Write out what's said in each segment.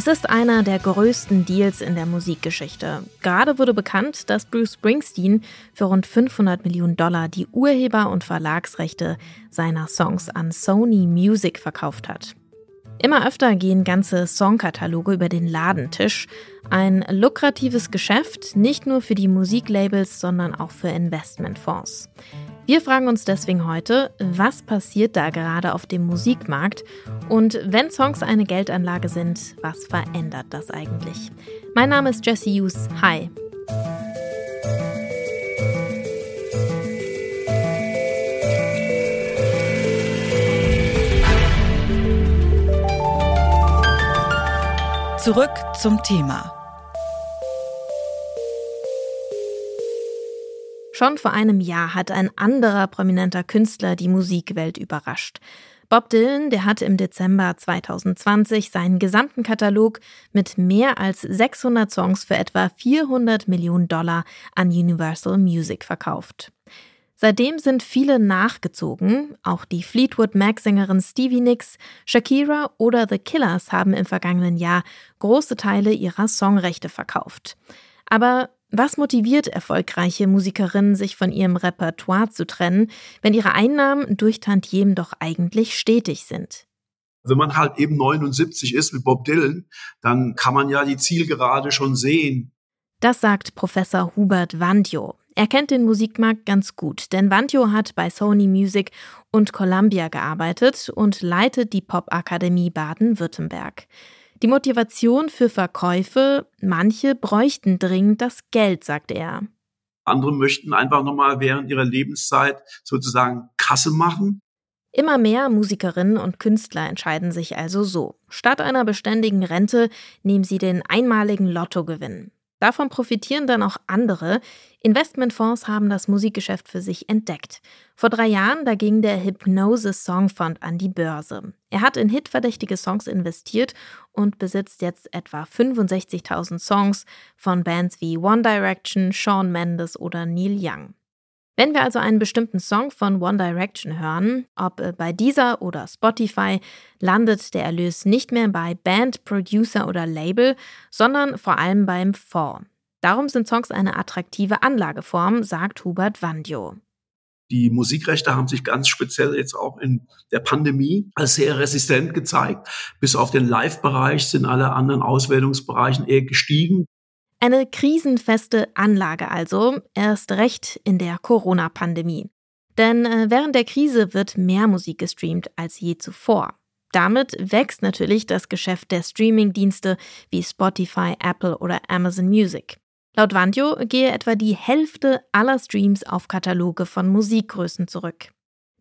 Es ist einer der größten Deals in der Musikgeschichte. Gerade wurde bekannt, dass Bruce Springsteen für rund 500 Millionen Dollar die Urheber- und Verlagsrechte seiner Songs an Sony Music verkauft hat. Immer öfter gehen ganze Songkataloge über den Ladentisch. Ein lukratives Geschäft, nicht nur für die Musiklabels, sondern auch für Investmentfonds. Wir fragen uns deswegen heute, was passiert da gerade auf dem Musikmarkt und wenn Songs eine Geldanlage sind, was verändert das eigentlich? Mein Name ist Jesse Hughes. Hi. Zurück zum Thema. Schon vor einem Jahr hat ein anderer prominenter Künstler die Musikwelt überrascht. Bob Dylan, der hatte im Dezember 2020 seinen gesamten Katalog mit mehr als 600 Songs für etwa 400 Millionen Dollar an Universal Music verkauft. Seitdem sind viele nachgezogen. Auch die Fleetwood Mac-Sängerin Stevie Nicks, Shakira oder The Killers haben im vergangenen Jahr große Teile ihrer Songrechte verkauft. Aber was motiviert erfolgreiche Musikerinnen, sich von ihrem Repertoire zu trennen, wenn ihre Einnahmen durch Tantiemen doch eigentlich stetig sind? Wenn man halt eben 79 ist wie Bob Dylan, dann kann man ja die Zielgerade schon sehen. Das sagt Professor Hubert Wandjo. Er kennt den Musikmarkt ganz gut, denn Wandjo hat bei Sony Music und Columbia gearbeitet und leitet die Popakademie Baden-Württemberg. Die Motivation für Verkäufe, manche bräuchten dringend das Geld, sagt er. Andere möchten einfach nochmal während ihrer Lebenszeit sozusagen Kasse machen. Immer mehr Musikerinnen und Künstler entscheiden sich also so. Statt einer beständigen Rente nehmen sie den einmaligen Lottogewinn. Davon profitieren dann auch andere. Investmentfonds haben das Musikgeschäft für sich entdeckt. Vor drei Jahren, da ging der Hypnose Song Fund an die Börse. Er hat in hitverdächtige Songs investiert und besitzt jetzt etwa 65.000 Songs von Bands wie One Direction, Shawn Mendes oder Neil Young. Wenn wir also einen bestimmten Song von One Direction hören, ob äh, bei dieser oder Spotify, landet der Erlös nicht mehr bei Band, Producer oder Label, sondern vor allem beim Fonds. Darum sind Songs eine attraktive Anlageform, sagt Hubert Wandjo. Die Musikrechte haben sich ganz speziell jetzt auch in der Pandemie als sehr resistent gezeigt. Bis auf den Live-Bereich sind alle anderen Auswählungsbereichen eher gestiegen. Eine krisenfeste Anlage also, erst recht in der Corona-Pandemie. Denn äh, während der Krise wird mehr Musik gestreamt als je zuvor. Damit wächst natürlich das Geschäft der Streaming-Dienste wie Spotify, Apple oder Amazon Music. Laut Vantio gehe etwa die Hälfte aller Streams auf Kataloge von Musikgrößen zurück.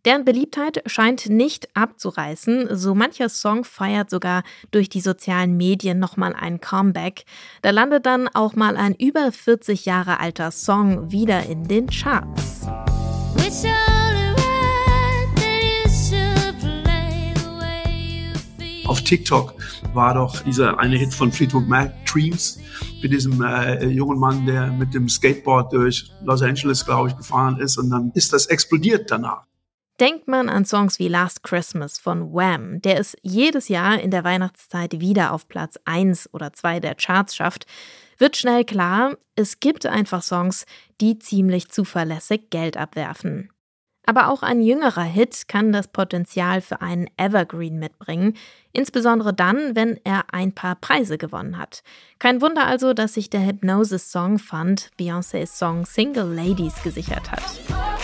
Deren Beliebtheit scheint nicht abzureißen, so mancher Song feiert sogar durch die sozialen Medien nochmal ein Comeback. Da landet dann auch mal ein über 40 Jahre alter Song wieder in den Charts. Auf TikTok war doch dieser eine Hit von Fleetwood Mac, Dreams, mit diesem äh, jungen Mann, der mit dem Skateboard durch Los Angeles, glaube ich, gefahren ist. Und dann ist das explodiert danach. Denkt man an Songs wie Last Christmas von Wham, der es jedes Jahr in der Weihnachtszeit wieder auf Platz 1 oder 2 der Charts schafft, wird schnell klar, es gibt einfach Songs, die ziemlich zuverlässig Geld abwerfen. Aber auch ein jüngerer Hit kann das Potenzial für einen Evergreen mitbringen, insbesondere dann, wenn er ein paar Preise gewonnen hat. Kein Wunder also, dass sich der Hypnosis Song Fund Beyoncés Song Single Ladies gesichert hat.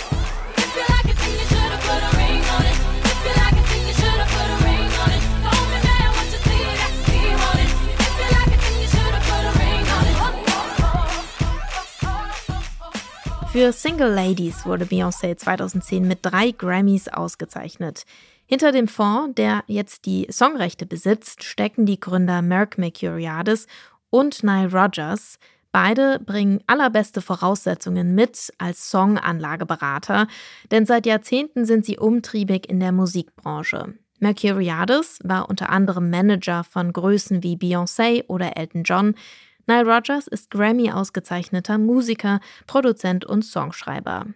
Für Single Ladies wurde Beyoncé 2010 mit drei Grammys ausgezeichnet. Hinter dem Fonds, der jetzt die Songrechte besitzt, stecken die Gründer Merck Mercuriadis und Nile Rogers. Beide bringen allerbeste Voraussetzungen mit als Songanlageberater, denn seit Jahrzehnten sind sie umtriebig in der Musikbranche. Mercuriadis war unter anderem Manager von Größen wie Beyoncé oder Elton John, Nile Rogers ist Grammy ausgezeichneter Musiker, Produzent und Songschreiber.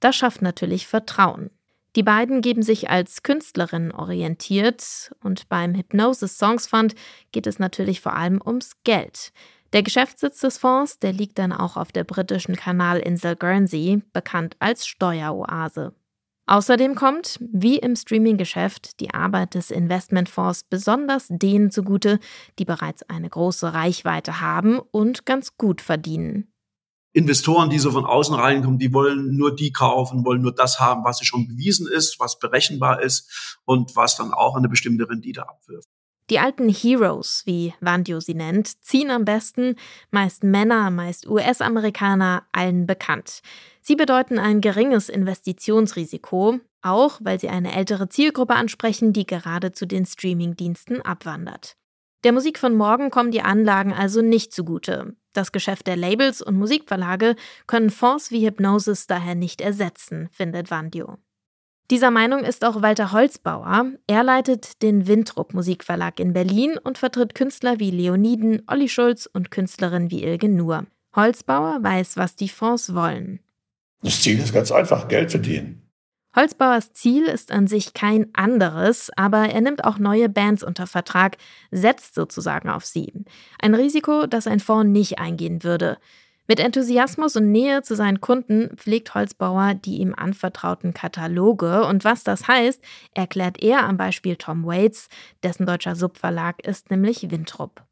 Das schafft natürlich Vertrauen. Die beiden geben sich als Künstlerinnen orientiert und beim Hypnosis Songs Fund geht es natürlich vor allem ums Geld. Der Geschäftssitz des Fonds, der liegt dann auch auf der britischen Kanalinsel Guernsey, bekannt als Steueroase. Außerdem kommt, wie im Streaming-Geschäft, die Arbeit des Investmentfonds besonders denen zugute, die bereits eine große Reichweite haben und ganz gut verdienen. Investoren, die so von außen reinkommen, die wollen nur die kaufen, wollen nur das haben, was schon bewiesen ist, was berechenbar ist und was dann auch eine bestimmte Rendite abwirft. Die alten Heroes, wie Vandio sie nennt, ziehen am besten, meist Männer, meist US-Amerikaner, allen bekannt. Sie bedeuten ein geringes Investitionsrisiko, auch weil sie eine ältere Zielgruppe ansprechen, die gerade zu den Streamingdiensten abwandert. Der Musik von morgen kommen die Anlagen also nicht zugute. Das Geschäft der Labels und Musikverlage können Fonds wie Hypnosis daher nicht ersetzen, findet Vandio. Dieser Meinung ist auch Walter Holzbauer. Er leitet den Wintrup Musikverlag in Berlin und vertritt Künstler wie Leoniden, Olli Schulz und Künstlerinnen wie Ilge Nur. Holzbauer weiß, was die Fonds wollen. Das Ziel ist ganz einfach, Geld verdienen. Holzbauers Ziel ist an sich kein anderes, aber er nimmt auch neue Bands unter Vertrag, setzt sozusagen auf sie. Ein Risiko, das ein Fonds nicht eingehen würde. Mit Enthusiasmus und Nähe zu seinen Kunden pflegt Holzbauer die ihm anvertrauten Kataloge und was das heißt, erklärt er am Beispiel Tom Waits, dessen deutscher Subverlag ist nämlich Wintrup.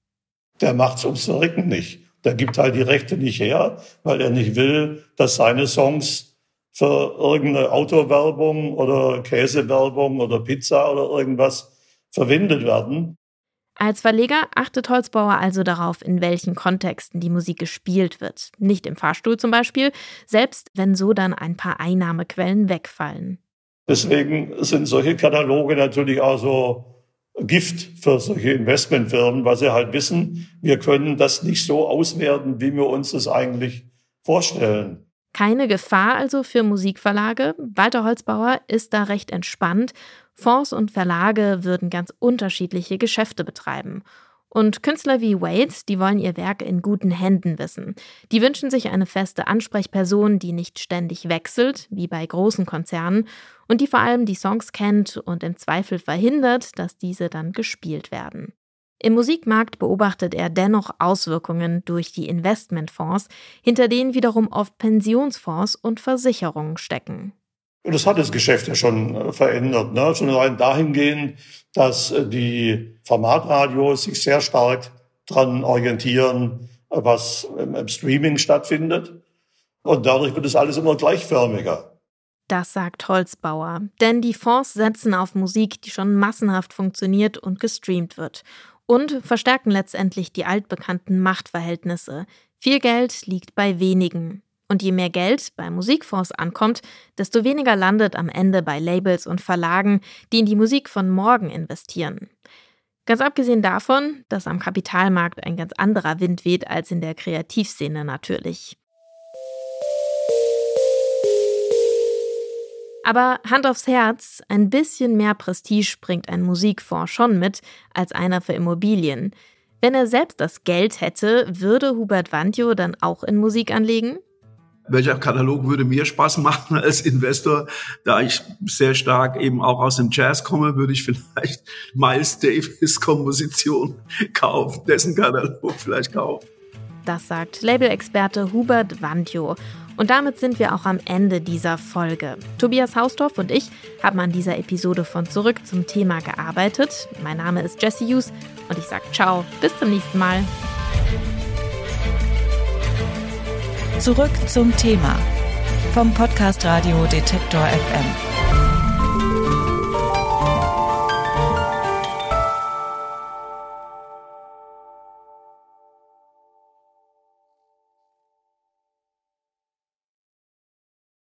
Der macht's ums Verrecken nicht. Der gibt halt die Rechte nicht her, weil er nicht will, dass seine Songs für irgendeine Autowerbung oder Käsewerbung oder Pizza oder irgendwas verwendet werden. Als Verleger achtet Holzbauer also darauf, in welchen Kontexten die Musik gespielt wird. Nicht im Fahrstuhl zum Beispiel, selbst wenn so dann ein paar Einnahmequellen wegfallen. Deswegen sind solche Kataloge natürlich auch so Gift für solche Investmentfirmen, weil sie halt wissen, wir können das nicht so auswerten, wie wir uns das eigentlich vorstellen. Keine Gefahr also für Musikverlage. Walter Holzbauer ist da recht entspannt. Fonds und Verlage würden ganz unterschiedliche Geschäfte betreiben. Und Künstler wie Wade, die wollen ihr Werk in guten Händen wissen. Die wünschen sich eine feste Ansprechperson, die nicht ständig wechselt, wie bei großen Konzernen, und die vor allem die Songs kennt und im Zweifel verhindert, dass diese dann gespielt werden. Im Musikmarkt beobachtet er dennoch Auswirkungen durch die Investmentfonds, hinter denen wiederum oft Pensionsfonds und Versicherungen stecken. Das hat das Geschäft ja schon äh, verändert. Ne? Schon allein dahingehend, dass äh, die Formatradios sich sehr stark daran orientieren, äh, was im Streaming stattfindet. Und dadurch wird es alles immer gleichförmiger. Das sagt Holzbauer. Denn die Fonds setzen auf Musik, die schon massenhaft funktioniert und gestreamt wird. Und verstärken letztendlich die altbekannten Machtverhältnisse. Viel Geld liegt bei wenigen. Und je mehr Geld bei Musikfonds ankommt, desto weniger landet am Ende bei Labels und Verlagen, die in die Musik von morgen investieren. Ganz abgesehen davon, dass am Kapitalmarkt ein ganz anderer Wind weht als in der Kreativszene natürlich. Aber Hand aufs Herz, ein bisschen mehr Prestige bringt ein Musikfonds schon mit als einer für Immobilien. Wenn er selbst das Geld hätte, würde Hubert Wandjo dann auch in Musik anlegen? welcher Katalog würde mir Spaß machen als Investor? Da ich sehr stark eben auch aus dem Jazz komme, würde ich vielleicht Miles Davis Komposition kaufen, dessen Katalog vielleicht kaufen. Das sagt Labelexperte Hubert Wandjo. Und damit sind wir auch am Ende dieser Folge. Tobias Hausdorff und ich haben an dieser Episode von Zurück zum Thema gearbeitet. Mein Name ist Jesse Hughes und ich sage ciao, bis zum nächsten Mal. Zurück zum Thema vom Podcast Radio Detektor FM.